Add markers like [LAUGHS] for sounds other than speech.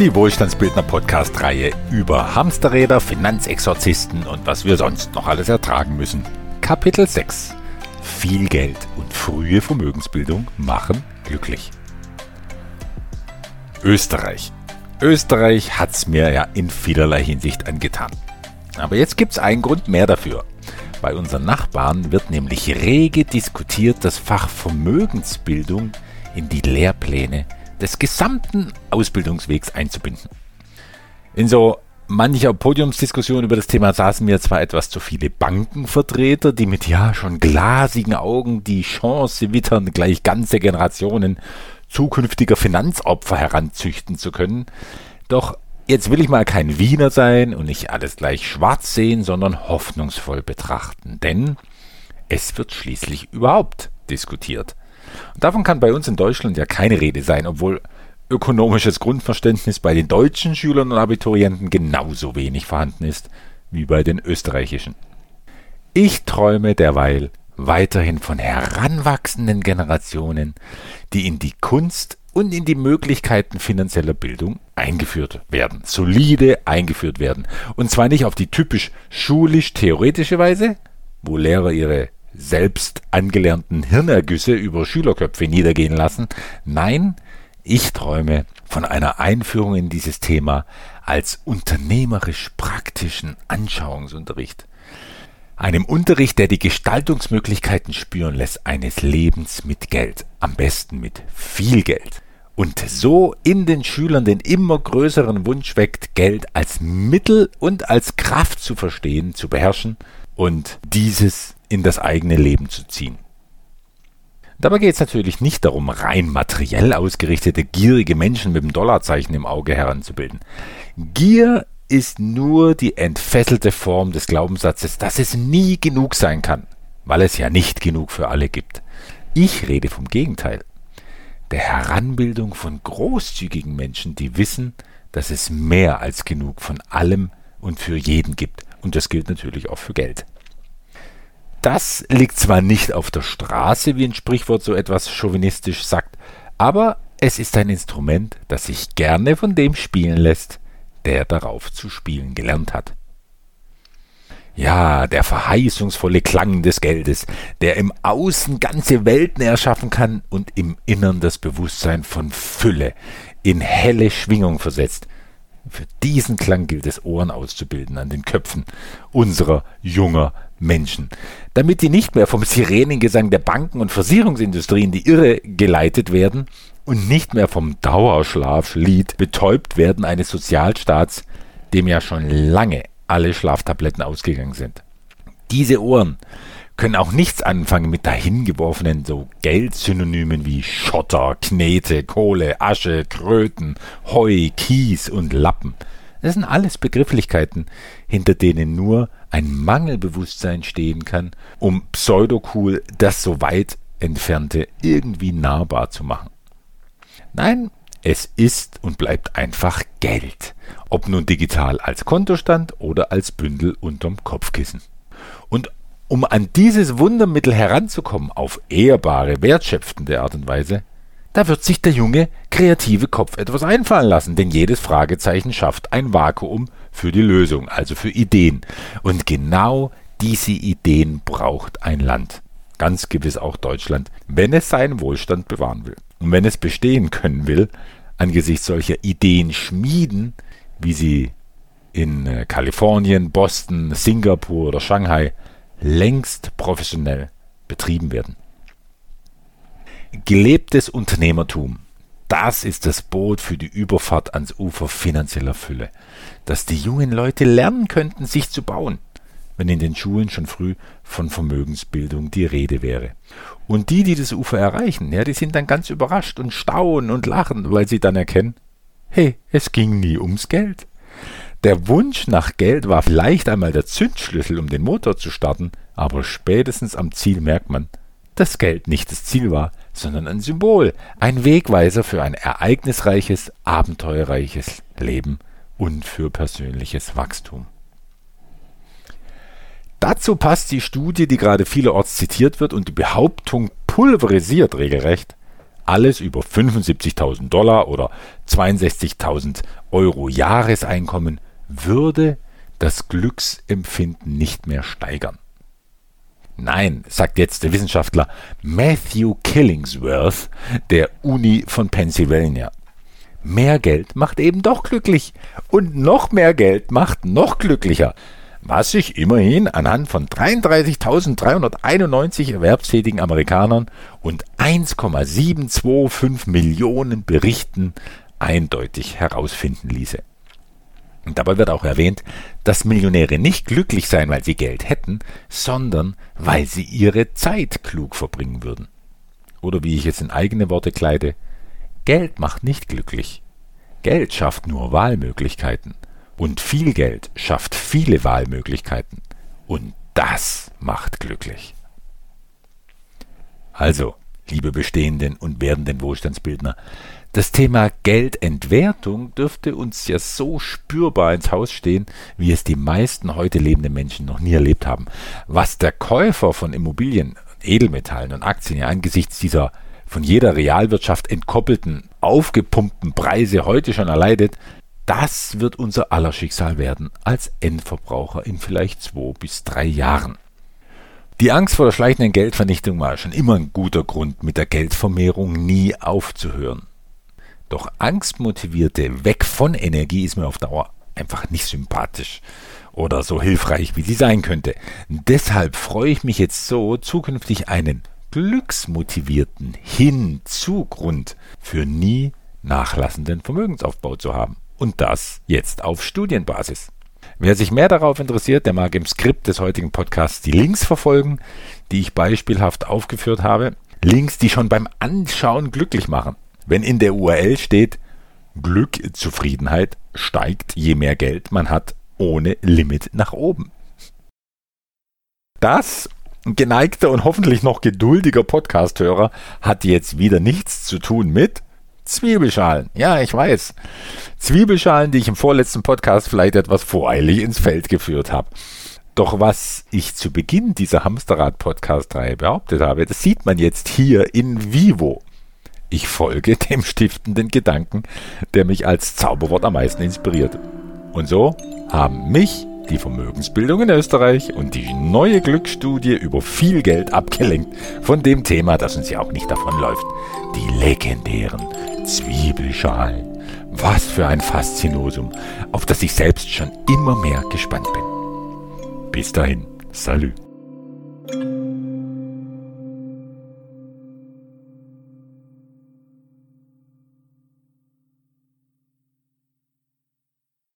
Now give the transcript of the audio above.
Die Wohlstandsbildner Podcast-Reihe über Hamsterräder, Finanzexorzisten und was wir sonst noch alles ertragen müssen. Kapitel 6. Viel Geld und frühe Vermögensbildung machen glücklich. Österreich. Österreich hat's mir ja in vielerlei Hinsicht angetan. Aber jetzt gibt's einen Grund mehr dafür. Bei unseren Nachbarn wird nämlich rege diskutiert, das Fach Vermögensbildung in die Lehrpläne des gesamten Ausbildungswegs einzubinden. In so mancher Podiumsdiskussion über das Thema saßen mir zwar etwas zu viele Bankenvertreter, die mit ja schon glasigen Augen die Chance wittern, gleich ganze Generationen zukünftiger Finanzopfer heranzüchten zu können. Doch jetzt will ich mal kein Wiener sein und nicht alles gleich schwarz sehen, sondern hoffnungsvoll betrachten. Denn es wird schließlich überhaupt diskutiert. Und davon kann bei uns in Deutschland ja keine Rede sein, obwohl ökonomisches Grundverständnis bei den deutschen Schülern und Abiturienten genauso wenig vorhanden ist wie bei den österreichischen. Ich träume derweil weiterhin von heranwachsenden Generationen, die in die Kunst und in die Möglichkeiten finanzieller Bildung eingeführt werden, solide eingeführt werden. Und zwar nicht auf die typisch schulisch-theoretische Weise, wo Lehrer ihre selbst angelernten Hirnergüsse über Schülerköpfe niedergehen lassen. Nein, ich träume von einer Einführung in dieses Thema als unternehmerisch praktischen Anschauungsunterricht. Einem Unterricht, der die Gestaltungsmöglichkeiten spüren lässt eines Lebens mit Geld, am besten mit viel Geld. Und so in den Schülern den immer größeren Wunsch weckt, Geld als Mittel und als Kraft zu verstehen, zu beherrschen und dieses in das eigene Leben zu ziehen. Dabei geht es natürlich nicht darum, rein materiell ausgerichtete, gierige Menschen mit dem Dollarzeichen im Auge heranzubilden. Gier ist nur die entfesselte Form des Glaubenssatzes, dass es nie genug sein kann, weil es ja nicht genug für alle gibt. Ich rede vom Gegenteil. Der Heranbildung von großzügigen Menschen, die wissen, dass es mehr als genug von allem und für jeden gibt. Und das gilt natürlich auch für Geld. Das liegt zwar nicht auf der Straße, wie ein Sprichwort so etwas chauvinistisch sagt, aber es ist ein Instrument, das sich gerne von dem spielen lässt, der darauf zu spielen gelernt hat. Ja, der verheißungsvolle Klang des Geldes, der im Außen ganze Welten erschaffen kann und im Innern das Bewusstsein von Fülle in helle Schwingung versetzt. Für diesen Klang gilt es Ohren auszubilden an den Köpfen unserer junger Menschen, damit die nicht mehr vom Sirenengesang der Banken und Versicherungsindustrie in die Irre geleitet werden und nicht mehr vom Dauerschlaflied betäubt werden eines Sozialstaats, dem ja schon lange alle Schlaftabletten ausgegangen sind. Diese Ohren können auch nichts anfangen mit dahingeworfenen so Geldsynonymen wie Schotter, Knete, Kohle, Asche, Kröten, Heu, Kies und Lappen. Das sind alles Begrifflichkeiten, hinter denen nur ein Mangelbewusstsein stehen kann, um pseudocool das so weit entfernte irgendwie nahbar zu machen. Nein, es ist und bleibt einfach Geld, ob nun digital als Kontostand oder als Bündel unterm Kopfkissen. Und um an dieses Wundermittel heranzukommen auf ehrbare, wertschöpfende Art und Weise, da wird sich der junge, kreative Kopf etwas einfallen lassen, denn jedes Fragezeichen schafft ein Vakuum für die Lösung, also für Ideen. Und genau diese Ideen braucht ein Land, ganz gewiss auch Deutschland, wenn es seinen Wohlstand bewahren will. Und wenn es bestehen können will, angesichts solcher Ideen schmieden, wie sie in äh, Kalifornien, Boston, Singapur oder Shanghai längst professionell betrieben werden. Gelebtes Unternehmertum. Das ist das Boot für die Überfahrt ans Ufer finanzieller Fülle, dass die jungen Leute lernen könnten, sich zu bauen, wenn in den Schulen schon früh von Vermögensbildung die Rede wäre. Und die, die das Ufer erreichen, ja, die sind dann ganz überrascht und staunen und lachen, weil sie dann erkennen, hey, es ging nie ums Geld. Der Wunsch nach Geld war vielleicht einmal der Zündschlüssel, um den Motor zu starten, aber spätestens am Ziel merkt man, dass Geld nicht das Ziel war, sondern ein Symbol, ein Wegweiser für ein ereignisreiches, abenteuerreiches Leben und für persönliches Wachstum. Dazu passt die Studie, die gerade vielerorts zitiert wird und die Behauptung pulverisiert regelrecht. alles über 75.000 Dollar oder 62.000 Euro Jahreseinkommen würde das Glücksempfinden nicht mehr steigern. Nein, sagt jetzt der Wissenschaftler Matthew Killingsworth der Uni von Pennsylvania. Mehr Geld macht eben doch glücklich und noch mehr Geld macht noch glücklicher was sich immerhin anhand von 33.391 erwerbstätigen Amerikanern und 1,725 Millionen Berichten eindeutig herausfinden ließe. Dabei wird auch erwähnt, dass Millionäre nicht glücklich seien, weil sie Geld hätten, sondern weil sie ihre Zeit klug verbringen würden. Oder wie ich es in eigene Worte kleide, Geld macht nicht glücklich. Geld schafft nur Wahlmöglichkeiten. Und viel Geld schafft viele Wahlmöglichkeiten. Und das macht glücklich. Also, liebe bestehenden und werdenden Wohlstandsbildner, das Thema Geldentwertung dürfte uns ja so spürbar ins Haus stehen, wie es die meisten heute lebenden Menschen noch nie erlebt haben. Was der Käufer von Immobilien, Edelmetallen und Aktien ja angesichts dieser von jeder Realwirtschaft entkoppelten, aufgepumpten Preise heute schon erleidet, das wird unser aller Schicksal werden als Endverbraucher in vielleicht zwei bis drei Jahren. Die Angst vor der schleichenden Geldvernichtung war schon immer ein guter Grund, mit der Geldvermehrung nie aufzuhören. Doch angstmotivierte Weg von Energie ist mir auf Dauer einfach nicht sympathisch oder so hilfreich, wie sie sein könnte. Deshalb freue ich mich jetzt so, zukünftig einen glücksmotivierten Hinzugrund für nie nachlassenden Vermögensaufbau zu haben. Und das jetzt auf Studienbasis. Wer sich mehr darauf interessiert, der mag im Skript des heutigen Podcasts die Links verfolgen, die ich beispielhaft aufgeführt habe. Links, die schon beim Anschauen glücklich machen. Wenn in der URL steht, Glück, Zufriedenheit steigt, je mehr Geld man hat, ohne Limit nach oben. Das, geneigter und hoffentlich noch geduldiger Podcasthörer, hat jetzt wieder nichts zu tun mit Zwiebelschalen. Ja, ich weiß. Zwiebelschalen, die ich im vorletzten Podcast vielleicht etwas voreilig ins Feld geführt habe. Doch was ich zu Beginn dieser Hamsterrad-Podcast-Reihe behauptet habe, das sieht man jetzt hier in vivo. Ich folge [LAUGHS] dem stiftenden Gedanken, der mich als Zauberwort am meisten inspiriert. Und so haben mich die Vermögensbildung in Österreich und die neue Glücksstudie über viel Geld abgelenkt von dem Thema, das uns ja auch nicht davonläuft. Die legendären Zwiebelschalen. Was für ein Faszinosum, auf das ich selbst schon immer mehr gespannt bin. Bis dahin, Salü.